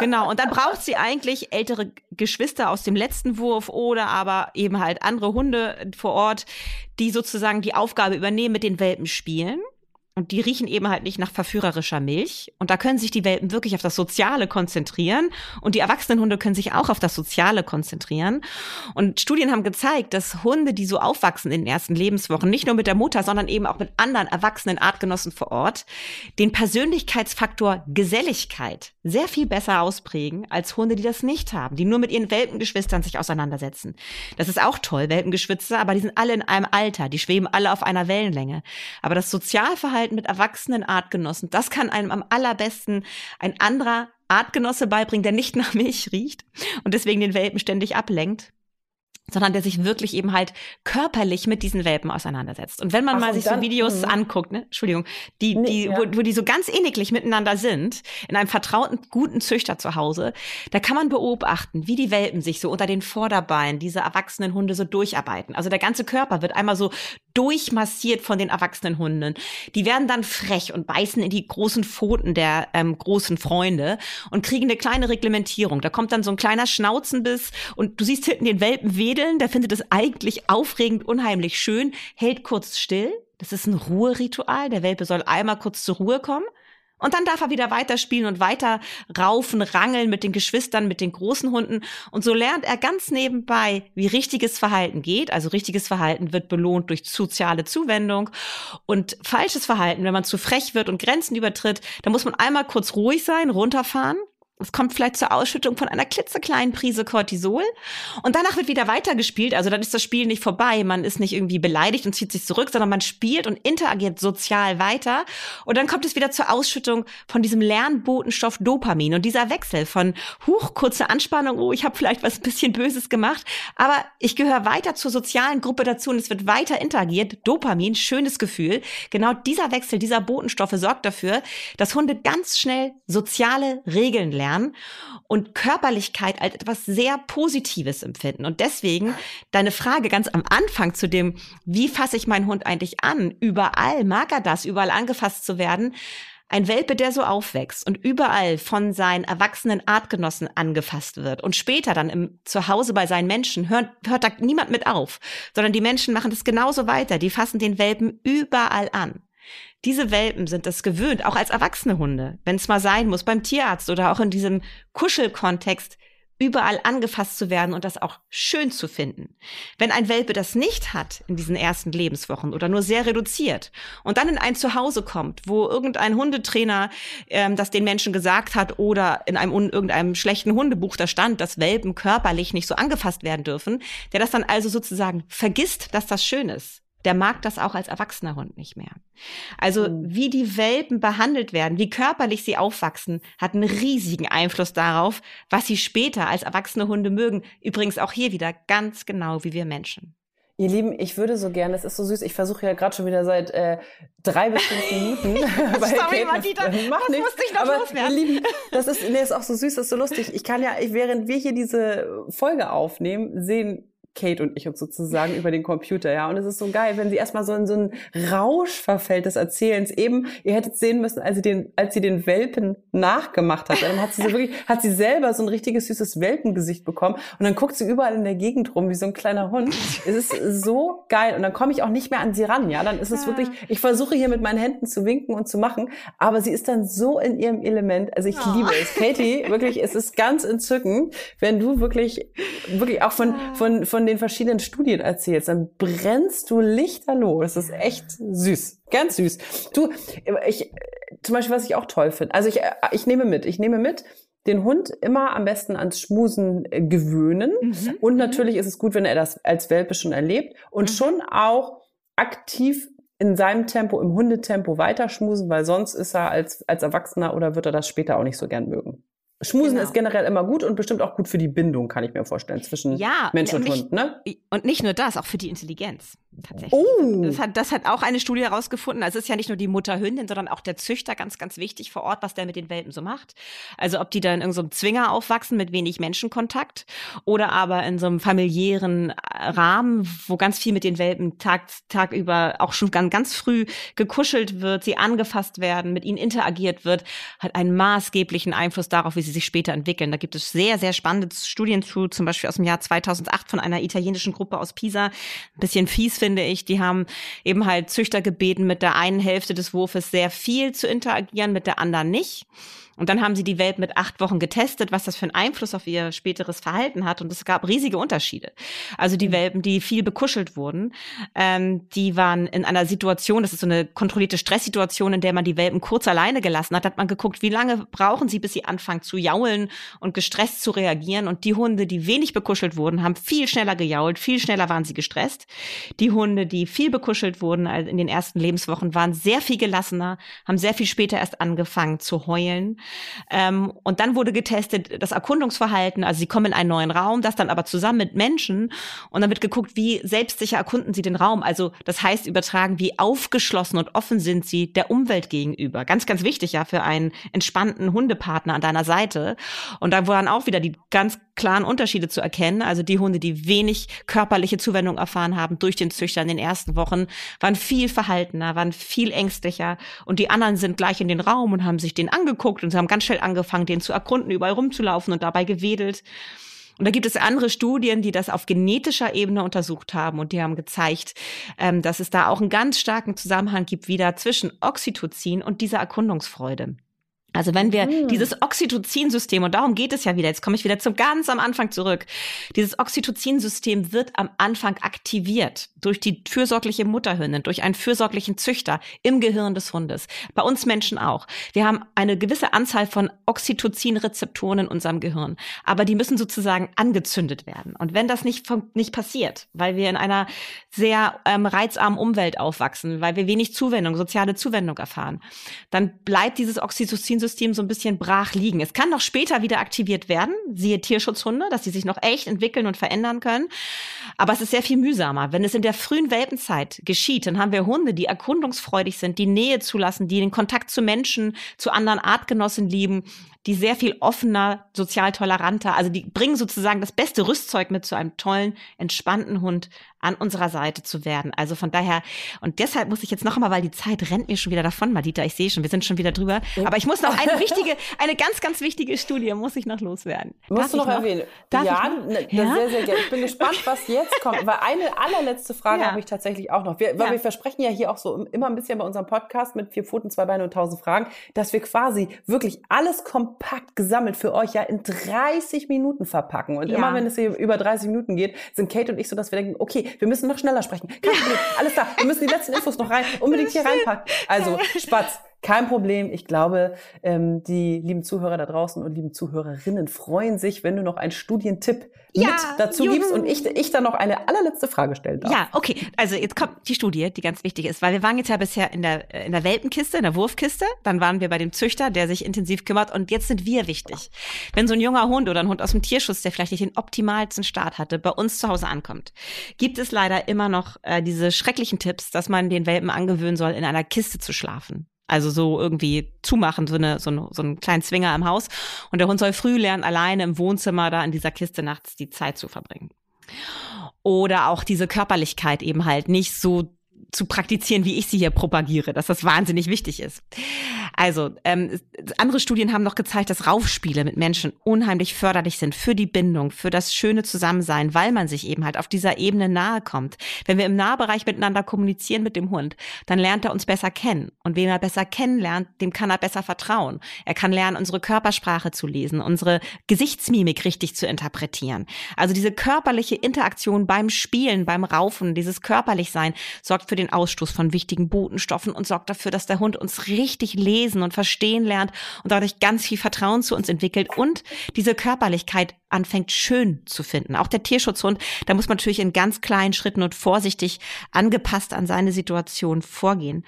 genau. Und dann braucht sie eigentlich ältere Geschwister aus dem letzten Wurf oder aber eben halt andere Hunde vor Ort, die sozusagen die Aufgabe übernehmen, mit den Welpen spielen. Und die riechen eben halt nicht nach verführerischer Milch. Und da können sich die Welpen wirklich auf das Soziale konzentrieren. Und die erwachsenen Hunde können sich auch auf das Soziale konzentrieren. Und Studien haben gezeigt, dass Hunde, die so aufwachsen in den ersten Lebenswochen, nicht nur mit der Mutter, sondern eben auch mit anderen erwachsenen Artgenossen vor Ort, den Persönlichkeitsfaktor Geselligkeit sehr viel besser ausprägen als Hunde, die das nicht haben, die nur mit ihren Welpengeschwistern sich auseinandersetzen. Das ist auch toll, Welpengeschwister, aber die sind alle in einem Alter, die schweben alle auf einer Wellenlänge. Aber das Sozialverhalten Zusammenhalten mit erwachsenen Artgenossen. Das kann einem am allerbesten ein anderer Artgenosse beibringen, der nicht nach Milch riecht und deswegen den Welpen ständig ablenkt sondern der sich wirklich eben halt körperlich mit diesen Welpen auseinandersetzt. Und wenn man Ach, mal sich dann, so Videos mh. anguckt, ne, Entschuldigung, die, nee, die, ja. wo, wo die so ganz ähnlich miteinander sind, in einem vertrauten, guten Züchter zu Hause, da kann man beobachten, wie die Welpen sich so unter den Vorderbeinen diese erwachsenen Hunde so durcharbeiten. Also der ganze Körper wird einmal so durchmassiert von den erwachsenen Hunden. Die werden dann frech und beißen in die großen Pfoten der ähm, großen Freunde und kriegen eine kleine Reglementierung. Da kommt dann so ein kleiner Schnauzenbiss und du siehst hinten den Welpen weh wedeln, der findet es eigentlich aufregend, unheimlich schön, hält kurz still. Das ist ein Ruheritual. Der Welpe soll einmal kurz zur Ruhe kommen. Und dann darf er wieder weiterspielen und weiter raufen, rangeln mit den Geschwistern, mit den großen Hunden. Und so lernt er ganz nebenbei, wie richtiges Verhalten geht. Also richtiges Verhalten wird belohnt durch soziale Zuwendung. Und falsches Verhalten, wenn man zu frech wird und Grenzen übertritt, da muss man einmal kurz ruhig sein, runterfahren, es kommt vielleicht zur Ausschüttung von einer klitzekleinen Prise Cortisol und danach wird wieder weitergespielt. Also dann ist das Spiel nicht vorbei. Man ist nicht irgendwie beleidigt und zieht sich zurück, sondern man spielt und interagiert sozial weiter. Und dann kommt es wieder zur Ausschüttung von diesem Lernbotenstoff Dopamin. Und dieser Wechsel von huch, kurze Anspannung, oh, ich habe vielleicht was ein bisschen Böses gemacht, aber ich gehöre weiter zur sozialen Gruppe dazu und es wird weiter interagiert. Dopamin, schönes Gefühl. Genau dieser Wechsel dieser Botenstoffe sorgt dafür, dass Hunde ganz schnell soziale Regeln lernen lernen und Körperlichkeit als etwas sehr Positives empfinden. Und deswegen deine Frage ganz am Anfang zu dem, wie fasse ich meinen Hund eigentlich an? Überall mag er das, überall angefasst zu werden. Ein Welpe, der so aufwächst und überall von seinen erwachsenen Artgenossen angefasst wird und später dann im Zuhause bei seinen Menschen hört, hört da niemand mit auf, sondern die Menschen machen das genauso weiter. Die fassen den Welpen überall an. Diese Welpen sind es gewöhnt, auch als erwachsene Hunde, wenn es mal sein muss, beim Tierarzt oder auch in diesem Kuschelkontext, überall angefasst zu werden und das auch schön zu finden. Wenn ein Welpe das nicht hat in diesen ersten Lebenswochen oder nur sehr reduziert und dann in ein Zuhause kommt, wo irgendein Hundetrainer ähm, das den Menschen gesagt hat oder in einem irgendeinem schlechten Hundebuch da stand, dass Welpen körperlich nicht so angefasst werden dürfen, der das dann also sozusagen vergisst, dass das schön ist der mag das auch als erwachsener Hund nicht mehr. Also mhm. wie die Welpen behandelt werden, wie körperlich sie aufwachsen, hat einen riesigen Einfluss darauf, was sie später als erwachsene Hunde mögen. Übrigens auch hier wieder ganz genau wie wir Menschen. Ihr Lieben, ich würde so gerne, es ist so süß, ich versuche ja gerade schon wieder seit äh, drei bis fünf Minuten. Sorry, Martita, mach das musste ich noch aber loswerden. Ihr Lieben, das ist, nee, ist auch so süß, das ist so lustig. Ich kann ja, während wir hier diese Folge aufnehmen, sehen Kate und ich uns sozusagen über den Computer, ja. Und es ist so geil, wenn sie erstmal so in so einen Rausch verfällt des Erzählens. Eben, ihr hättet sehen müssen, als sie den, als sie den Welpen nachgemacht hat. Dann hat sie so wirklich, hat sie selber so ein richtiges süßes Welpengesicht bekommen. Und dann guckt sie überall in der Gegend rum wie so ein kleiner Hund. Es ist so geil. Und dann komme ich auch nicht mehr an sie ran, ja. Dann ist es wirklich, ich versuche hier mit meinen Händen zu winken und zu machen. Aber sie ist dann so in ihrem Element. Also ich oh. liebe es. Katie, wirklich, es ist ganz entzückend, wenn du wirklich, wirklich auch von, von, von von den verschiedenen Studien erzählst, dann brennst du lichterloh. Das ist echt süß. Ganz süß. Du, ich, zum Beispiel, was ich auch toll finde. Also ich, ich nehme mit, ich nehme mit, den Hund immer am besten ans Schmusen äh, gewöhnen. Mhm. Und mhm. natürlich ist es gut, wenn er das als Welpe schon erlebt und mhm. schon auch aktiv in seinem Tempo, im Hundetempo weiter schmusen, weil sonst ist er als, als Erwachsener oder wird er das später auch nicht so gern mögen. Schmusen genau. ist generell immer gut und bestimmt auch gut für die Bindung, kann ich mir vorstellen, zwischen ja, Mensch und, nicht, Hund, ne? Und nicht nur das, auch für die Intelligenz tatsächlich. Oh. Das, hat, das hat auch eine Studie herausgefunden. Also es ist ja nicht nur die Mutterhündin, sondern auch der Züchter ganz, ganz wichtig vor Ort, was der mit den Welpen so macht. Also ob die da in irgendeinem so Zwinger aufwachsen mit wenig Menschenkontakt oder aber in so einem familiären äh, Rahmen, wo ganz viel mit den Welpen Tag, Tag über auch schon ganz, ganz früh gekuschelt wird, sie angefasst werden, mit ihnen interagiert wird, hat einen maßgeblichen Einfluss darauf, wie sie sich später entwickeln. Da gibt es sehr, sehr spannende Studien zu, zum Beispiel aus dem Jahr 2008 von einer italienischen Gruppe aus Pisa. Ein bisschen fies finde ich. Die haben eben halt Züchter gebeten, mit der einen Hälfte des Wurfes sehr viel zu interagieren, mit der anderen nicht. Und dann haben sie die Welt mit acht Wochen getestet, was das für einen Einfluss auf ihr späteres Verhalten hat. Und es gab riesige Unterschiede. Also die mhm. Welpen, die viel bekuschelt wurden, ähm, die waren in einer Situation, das ist so eine kontrollierte Stresssituation, in der man die Welpen kurz alleine gelassen hat, hat man geguckt, wie lange brauchen sie, bis sie anfangen zu jaulen und gestresst zu reagieren. Und die Hunde, die wenig bekuschelt wurden, haben viel schneller gejault, viel schneller waren sie gestresst. Die Hunde, die viel bekuschelt wurden also in den ersten Lebenswochen, waren sehr viel gelassener, haben sehr viel später erst angefangen zu heulen. Ähm, und dann wurde getestet das Erkundungsverhalten. Also sie kommen in einen neuen Raum, das dann aber zusammen mit Menschen. Und dann wird geguckt, wie selbstsicher erkunden sie den Raum. Also das heißt übertragen, wie aufgeschlossen und offen sind sie der Umwelt gegenüber. Ganz, ganz wichtig ja für einen entspannten Hundepartner an deiner Seite. Und da waren auch wieder die ganz klaren Unterschiede zu erkennen. Also die Hunde, die wenig körperliche Zuwendung erfahren haben durch den Züchter in den ersten Wochen, waren viel verhaltener, waren viel ängstlicher. Und die anderen sind gleich in den Raum und haben sich den angeguckt und sie haben ganz schnell angefangen, den zu erkunden, überall rumzulaufen und dabei gewedelt. Und da gibt es andere Studien, die das auf genetischer Ebene untersucht haben und die haben gezeigt, ähm, dass es da auch einen ganz starken Zusammenhang gibt wieder zwischen Oxytocin und dieser Erkundungsfreude. Also wenn wir mhm. dieses Oxytocin-System, und darum geht es ja wieder, jetzt komme ich wieder zum ganz am Anfang zurück, dieses Oxytocin-System wird am Anfang aktiviert durch die fürsorgliche Mutterhündin, durch einen fürsorglichen Züchter im Gehirn des Hundes. Bei uns Menschen auch. Wir haben eine gewisse Anzahl von Oxytocin-Rezeptoren in unserem Gehirn, aber die müssen sozusagen angezündet werden. Und wenn das nicht, nicht passiert, weil wir in einer sehr ähm, reizarmen Umwelt aufwachsen, weil wir wenig Zuwendung, soziale Zuwendung erfahren, dann bleibt dieses Oxytocin Immunsystem so ein bisschen brach liegen. Es kann noch später wieder aktiviert werden, siehe Tierschutzhunde, dass sie sich noch echt entwickeln und verändern können. Aber es ist sehr viel mühsamer. Wenn es in der frühen Welpenzeit geschieht, dann haben wir Hunde, die erkundungsfreudig sind, die Nähe zulassen, die den Kontakt zu Menschen, zu anderen Artgenossen lieben, die sehr viel offener, sozial toleranter, also die bringen sozusagen das beste Rüstzeug mit zu einem tollen, entspannten Hund an unserer Seite zu werden. Also von daher, und deshalb muss ich jetzt noch einmal, weil die Zeit rennt mir schon wieder davon, Madita, ich sehe schon, wir sind schon wieder drüber. Aber ich muss noch eine wichtige, eine ganz, ganz wichtige Studie muss ich noch loswerden. Musst du noch, noch erwähnen? Darf ja? Ne, ja, sehr, sehr gerne. Ich bin gespannt, was jetzt kommt, weil eine allerletzte Frage ja. habe ich tatsächlich auch noch. Wir, weil ja. wir versprechen ja hier auch so immer ein bisschen bei unserem Podcast mit vier Pfoten, zwei Beine und tausend Fragen, dass wir quasi wirklich alles kompakt gesammelt für euch ja in 30 Minuten verpacken. Und immer wenn es hier über 30 Minuten geht, sind Kate und ich so, dass wir denken, okay, wir müssen noch schneller sprechen. Kein Problem, alles da. Wir müssen die letzten Infos noch rein, unbedingt hier reinpacken. Also, Spatz, kein Problem. Ich glaube, ähm, die lieben Zuhörer da draußen und lieben Zuhörerinnen freuen sich, wenn du noch einen Studientipp ja, mit dazu juhu. gibst und ich, ich dann noch eine allerletzte Frage stellen darf. Ja, okay. Also jetzt kommt die Studie, die ganz wichtig ist, weil wir waren jetzt ja bisher in der, in der Welpenkiste, in der Wurfkiste. Dann waren wir bei dem Züchter, der sich intensiv kümmert. Und jetzt sind wir wichtig. Wenn so ein junger Hund oder ein Hund aus dem Tierschutz, der vielleicht nicht den optimalsten Start hatte, bei uns zu Hause ankommt, gibt es leider immer noch äh, diese schrecklichen Tipps, dass man den Welpen angewöhnen soll, in einer Kiste zu schlafen. Also so irgendwie zumachen, so, eine, so, eine, so einen kleinen Zwinger im Haus. Und der Hund soll früh lernen, alleine im Wohnzimmer da in dieser Kiste nachts die Zeit zu verbringen. Oder auch diese Körperlichkeit eben halt nicht so zu praktizieren, wie ich sie hier propagiere, dass das wahnsinnig wichtig ist. Also, ähm, andere Studien haben noch gezeigt, dass Raufspiele mit Menschen unheimlich förderlich sind für die Bindung, für das schöne Zusammensein, weil man sich eben halt auf dieser Ebene nahe kommt. Wenn wir im Nahbereich miteinander kommunizieren mit dem Hund, dann lernt er uns besser kennen. Und wem er besser kennenlernt, dem kann er besser vertrauen. Er kann lernen, unsere Körpersprache zu lesen, unsere Gesichtsmimik richtig zu interpretieren. Also diese körperliche Interaktion beim Spielen, beim Raufen, dieses Körperlichsein sorgt für den Ausstoß von wichtigen Botenstoffen und sorgt dafür, dass der Hund uns richtig lesen und verstehen lernt und dadurch ganz viel Vertrauen zu uns entwickelt und diese Körperlichkeit anfängt schön zu finden. Auch der Tierschutzhund, da muss man natürlich in ganz kleinen Schritten und vorsichtig angepasst an seine Situation vorgehen.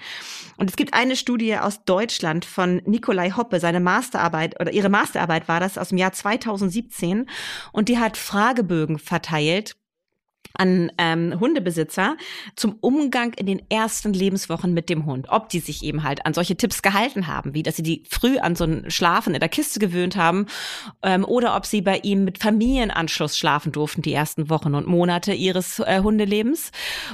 Und es gibt eine Studie aus Deutschland von Nikolai Hoppe, seine Masterarbeit oder ihre Masterarbeit war das aus dem Jahr 2017 und die hat Fragebögen verteilt an ähm, Hundebesitzer zum Umgang in den ersten Lebenswochen mit dem Hund. Ob die sich eben halt an solche Tipps gehalten haben, wie dass sie die früh an so ein Schlafen in der Kiste gewöhnt haben ähm, oder ob sie bei ihm mit Familienanschluss schlafen durften die ersten Wochen und Monate ihres äh, Hundelebens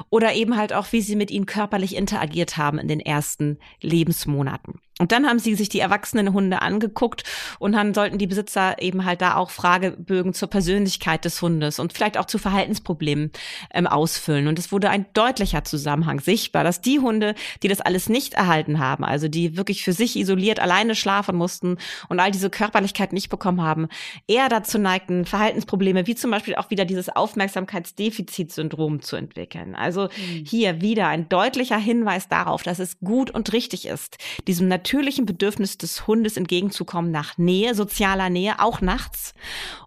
oder eben halt auch, wie sie mit ihnen körperlich interagiert haben in den ersten Lebensmonaten. Und dann haben sie sich die erwachsenen Hunde angeguckt und dann sollten die Besitzer eben halt da auch Fragebögen zur Persönlichkeit des Hundes und vielleicht auch zu Verhaltensproblemen ähm, ausfüllen. Und es wurde ein deutlicher Zusammenhang sichtbar, dass die Hunde, die das alles nicht erhalten haben, also die wirklich für sich isoliert alleine schlafen mussten und all diese Körperlichkeit nicht bekommen haben, eher dazu neigten, Verhaltensprobleme wie zum Beispiel auch wieder dieses Aufmerksamkeitsdefizitsyndrom zu entwickeln. Also mhm. hier wieder ein deutlicher Hinweis darauf, dass es gut und richtig ist, diesem natürlichen Bedürfnis des Hundes entgegenzukommen nach Nähe, sozialer Nähe, auch nachts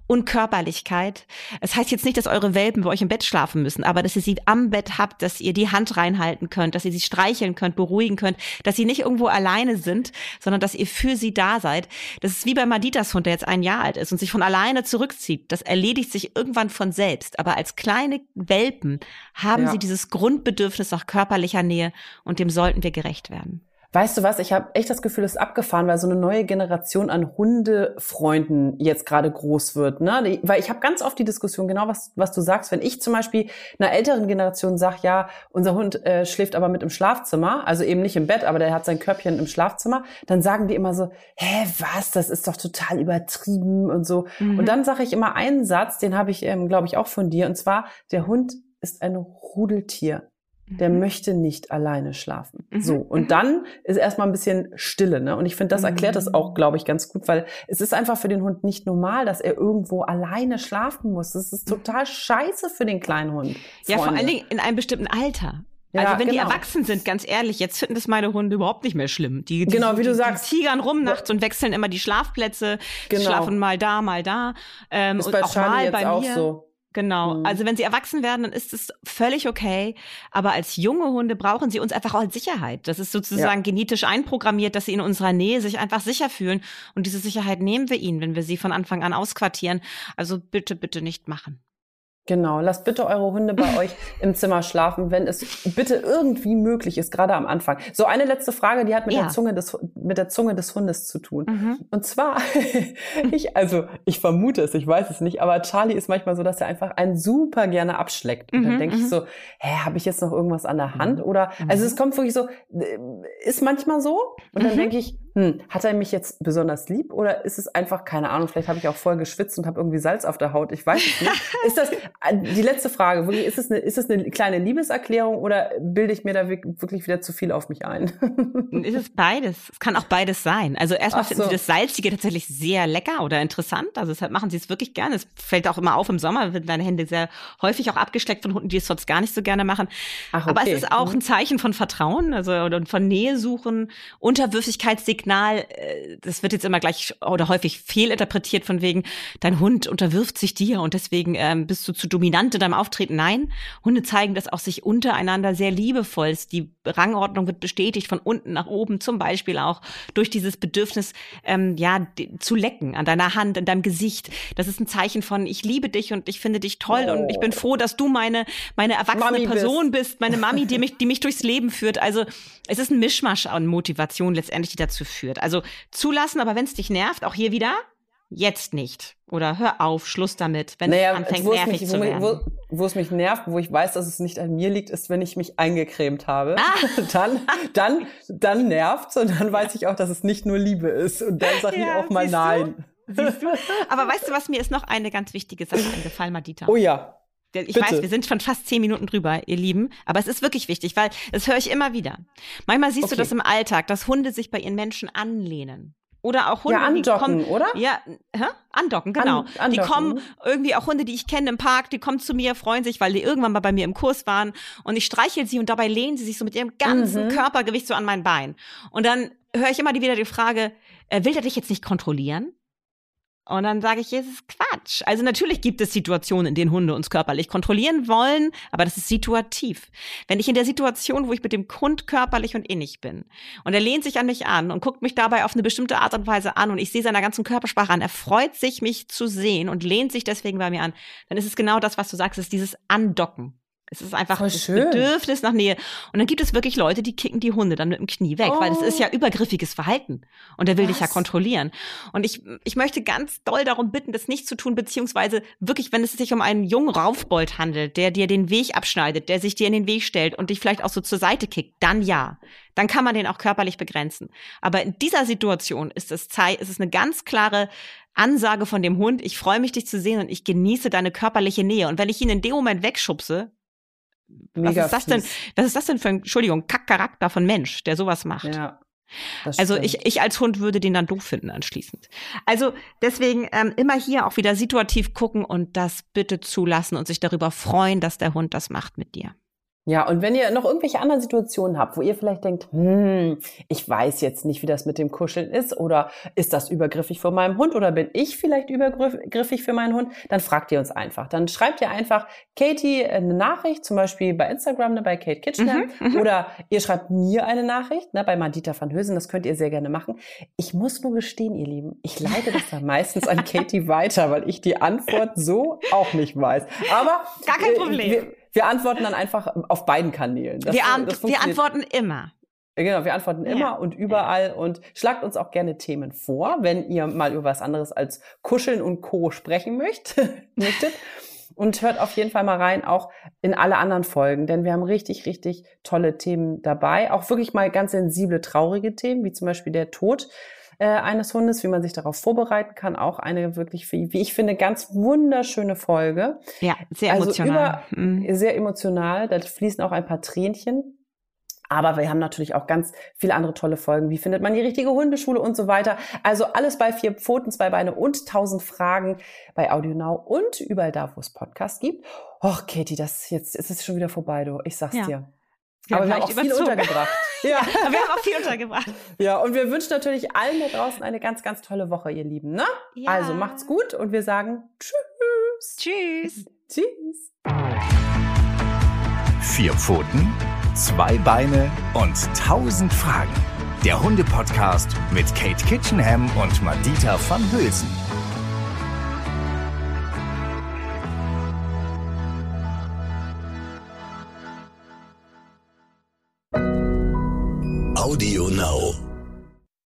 und Körperlichkeit. Es heißt jetzt nicht, dass eure Welpen bei euch im Bett schlafen müssen, aber dass ihr sie am Bett habt, dass ihr die Hand reinhalten könnt, dass ihr sie streicheln könnt, beruhigen könnt, dass sie nicht irgendwo alleine sind, sondern dass ihr für sie da seid. Das ist wie bei Maditas Hund, der jetzt ein Jahr alt ist und sich von alleine zurückzieht. Das erledigt sich irgendwann von selbst. Aber als kleine Welpen haben ja. sie dieses Grundbedürfnis nach körperlicher Nähe und dem sollten wir gerecht werden. Weißt du was? Ich habe echt das Gefühl, es ist abgefahren, weil so eine neue Generation an Hundefreunden jetzt gerade groß wird. Ne? Weil ich habe ganz oft die Diskussion, genau was, was du sagst, wenn ich zum Beispiel einer älteren Generation sage, ja, unser Hund äh, schläft aber mit im Schlafzimmer, also eben nicht im Bett, aber der hat sein Körbchen im Schlafzimmer, dann sagen die immer so, hä, was, das ist doch total übertrieben und so. Mhm. Und dann sage ich immer einen Satz, den habe ich, ähm, glaube ich, auch von dir, und zwar, der Hund ist ein Rudeltier der mhm. möchte nicht alleine schlafen. Mhm. So. Und mhm. dann ist erstmal ein bisschen Stille, ne? Und ich finde, das erklärt das auch, glaube ich, ganz gut, weil es ist einfach für den Hund nicht normal, dass er irgendwo alleine schlafen muss. Das ist total scheiße für den kleinen Hund. Freunde. Ja, vor allen Dingen in einem bestimmten Alter. Ja, also wenn genau. die erwachsen sind, ganz ehrlich, jetzt finden das meine Hunde überhaupt nicht mehr schlimm. Die, die genau, wie du die, sagst. Die tigern rum nachts und wechseln immer die Schlafplätze, genau. schlafen mal da, mal da. Ähm, ist bei auch Charlie mal jetzt bei mir. Auch so. Genau. Mhm. Also wenn sie erwachsen werden, dann ist es völlig okay. Aber als junge Hunde brauchen sie uns einfach auch als Sicherheit. Das ist sozusagen ja. genetisch einprogrammiert, dass sie in unserer Nähe sich einfach sicher fühlen. Und diese Sicherheit nehmen wir ihnen, wenn wir sie von Anfang an ausquartieren. Also bitte, bitte nicht machen. Genau, lasst bitte eure Hunde bei euch im Zimmer schlafen, wenn es bitte irgendwie möglich ist, gerade am Anfang. So eine letzte Frage, die hat mit ja. der Zunge des mit der Zunge des Hundes zu tun. Mhm. Und zwar, ich also ich vermute es, ich weiß es nicht, aber Charlie ist manchmal so, dass er einfach einen super gerne abschleckt. Und mhm, dann denke ich mhm. so, hä, habe ich jetzt noch irgendwas an der Hand? Mhm. Oder also es mhm. kommt wirklich so, äh, ist manchmal so. Und dann denke ich, hm, hat er mich jetzt besonders lieb oder ist es einfach keine Ahnung? Vielleicht habe ich auch voll geschwitzt und habe irgendwie Salz auf der Haut. Ich weiß es nicht. ist das die letzte Frage, wirklich, ist es eine, ist es eine kleine Liebeserklärung oder bilde ich mir da wirklich wieder zu viel auf mich ein? ist es beides? Es kann auch beides sein. Also erstmal so. finden sie das Salzige tatsächlich sehr lecker oder interessant. Also deshalb machen sie es wirklich gerne. Es fällt auch immer auf im Sommer, werden deine Hände sehr häufig auch abgeschleckt von Hunden, die es sonst gar nicht so gerne machen. Ach, okay. Aber es ist auch mhm. ein Zeichen von Vertrauen, also oder von Nähe suchen, Unterwürfigkeitssignal. Äh, das wird jetzt immer gleich oder häufig fehlinterpretiert von wegen, dein Hund unterwirft sich dir und deswegen ähm, bist du zu dominant in deinem Auftreten. Nein, Hunde zeigen das auch sich untereinander sehr liebevoll. Die Rangordnung wird bestätigt von unten nach oben, zum Beispiel auch durch dieses Bedürfnis, ähm, ja, zu lecken an deiner Hand, in deinem Gesicht. Das ist ein Zeichen von, ich liebe dich und ich finde dich toll oh. und ich bin oh. froh, dass du meine, meine erwachsene Mami Person bist. bist, meine Mami, die mich, die mich durchs Leben führt. Also es ist ein Mischmasch an Motivation letztendlich, die dazu führt. Also zulassen, aber wenn es dich nervt, auch hier wieder, jetzt nicht. Oder hör auf, Schluss damit, wenn naja, es anfängt nervig mich, zu werden. Wo, wo es mich nervt, wo ich weiß, dass es nicht an mir liegt, ist, wenn ich mich eingecremt habe. Ah. Dann, dann, dann nervt's und dann weiß ich auch, dass es nicht nur Liebe ist. Und dann sage ja, ich auch mal nein. Siehst du? Aber weißt du, was mir ist noch eine ganz wichtige Sache eingefallen, Madita? Oh ja. Ich Bitte. weiß, wir sind schon fast zehn Minuten drüber, ihr Lieben, aber es ist wirklich wichtig, weil das höre ich immer wieder. Manchmal siehst okay. du das im Alltag, dass Hunde sich bei ihren Menschen anlehnen. Oder auch Hunde, ja, andocken, die kommen, oder? Ja, hä? andocken, genau. An, andocken. Die kommen irgendwie auch Hunde, die ich kenne im Park, die kommen zu mir, freuen sich, weil die irgendwann mal bei mir im Kurs waren und ich streichel sie und dabei lehnen sie sich so mit ihrem ganzen mhm. Körpergewicht so an mein Bein. Und dann höre ich immer wieder die Frage, äh, will der dich jetzt nicht kontrollieren? Und dann sage ich, es ist Quatsch. Also natürlich gibt es Situationen, in denen Hunde uns körperlich kontrollieren wollen, aber das ist situativ. Wenn ich in der Situation, wo ich mit dem Hund körperlich und innig bin und er lehnt sich an mich an und guckt mich dabei auf eine bestimmte Art und Weise an und ich sehe seiner ganzen Körpersprache an, er freut sich, mich zu sehen und lehnt sich deswegen bei mir an, dann ist es genau das, was du sagst, ist dieses Andocken. Es ist einfach Voll das schön. Bedürfnis nach Nähe. Und dann gibt es wirklich Leute, die kicken die Hunde dann mit dem Knie weg, oh. weil das ist ja oh. übergriffiges Verhalten. Und der will Was? dich ja kontrollieren. Und ich, ich möchte ganz doll darum bitten, das nicht zu tun, beziehungsweise wirklich, wenn es sich um einen jungen Raufbold handelt, der dir den Weg abschneidet, der sich dir in den Weg stellt und dich vielleicht auch so zur Seite kickt, dann ja. Dann kann man den auch körperlich begrenzen. Aber in dieser Situation ist es, ist es eine ganz klare Ansage von dem Hund, ich freue mich, dich zu sehen und ich genieße deine körperliche Nähe. Und wenn ich ihn in dem Moment wegschubse, Mega was ist das denn? Was ist das denn für ein, Entschuldigung, Kackcharakter von Mensch, der sowas macht? Ja. Also ich, ich als Hund würde den dann doof finden anschließend. Also deswegen ähm, immer hier auch wieder situativ gucken und das bitte zulassen und sich darüber freuen, dass der Hund das macht mit dir. Ja, und wenn ihr noch irgendwelche anderen Situationen habt, wo ihr vielleicht denkt, hm, ich weiß jetzt nicht, wie das mit dem Kuscheln ist oder ist das übergriffig für meinen Hund oder bin ich vielleicht übergriffig für meinen Hund, dann fragt ihr uns einfach. Dann schreibt ihr einfach Katie eine Nachricht, zum Beispiel bei Instagram, ne, bei Kate Kitchener mhm, mhm, oder ihr schreibt mir eine Nachricht, ne, bei Madita van Hösen, das könnt ihr sehr gerne machen. Ich muss nur gestehen, ihr Lieben, ich leite das dann meistens an Katie weiter, weil ich die Antwort so auch nicht weiß. Aber gar kein Problem. Wir, wir antworten dann einfach auf beiden Kanälen. Das, wir, an wir antworten immer. Genau, wir antworten immer ja. und überall und schlagt uns auch gerne Themen vor, wenn ihr mal über was anderes als Kuscheln und Co. sprechen möchtet. Und hört auf jeden Fall mal rein, auch in alle anderen Folgen, denn wir haben richtig, richtig tolle Themen dabei. Auch wirklich mal ganz sensible, traurige Themen, wie zum Beispiel der Tod äh, eines Hundes, wie man sich darauf vorbereiten kann. Auch eine wirklich, wie, ich finde, ganz wunderschöne Folge. Ja, sehr also emotional. Über, mhm. Sehr emotional. Da fließen auch ein paar Tränchen. Aber wir haben natürlich auch ganz viele andere tolle Folgen. Wie findet man die richtige Hundeschule und so weiter. Also alles bei vier Pfoten, zwei Beine und tausend Fragen bei AudioNow und überall da, wo es Podcasts gibt. Och, Katie, das jetzt ist es schon wieder vorbei, du. Ich sag's ja. dir. Wir aber wir haben auch viel untergebracht. ja. ja, wir haben auch viel untergebracht. Ja, und wir wünschen natürlich allen da draußen eine ganz, ganz tolle Woche, ihr Lieben. Ne? Ja. Also macht's gut und wir sagen Tschüss. Tschüss. Tschüss. Vier Pfoten, zwei Beine und tausend Fragen. Der Hunde-Podcast mit Kate Kitchenham und Madita van Hülsen. Audio Now.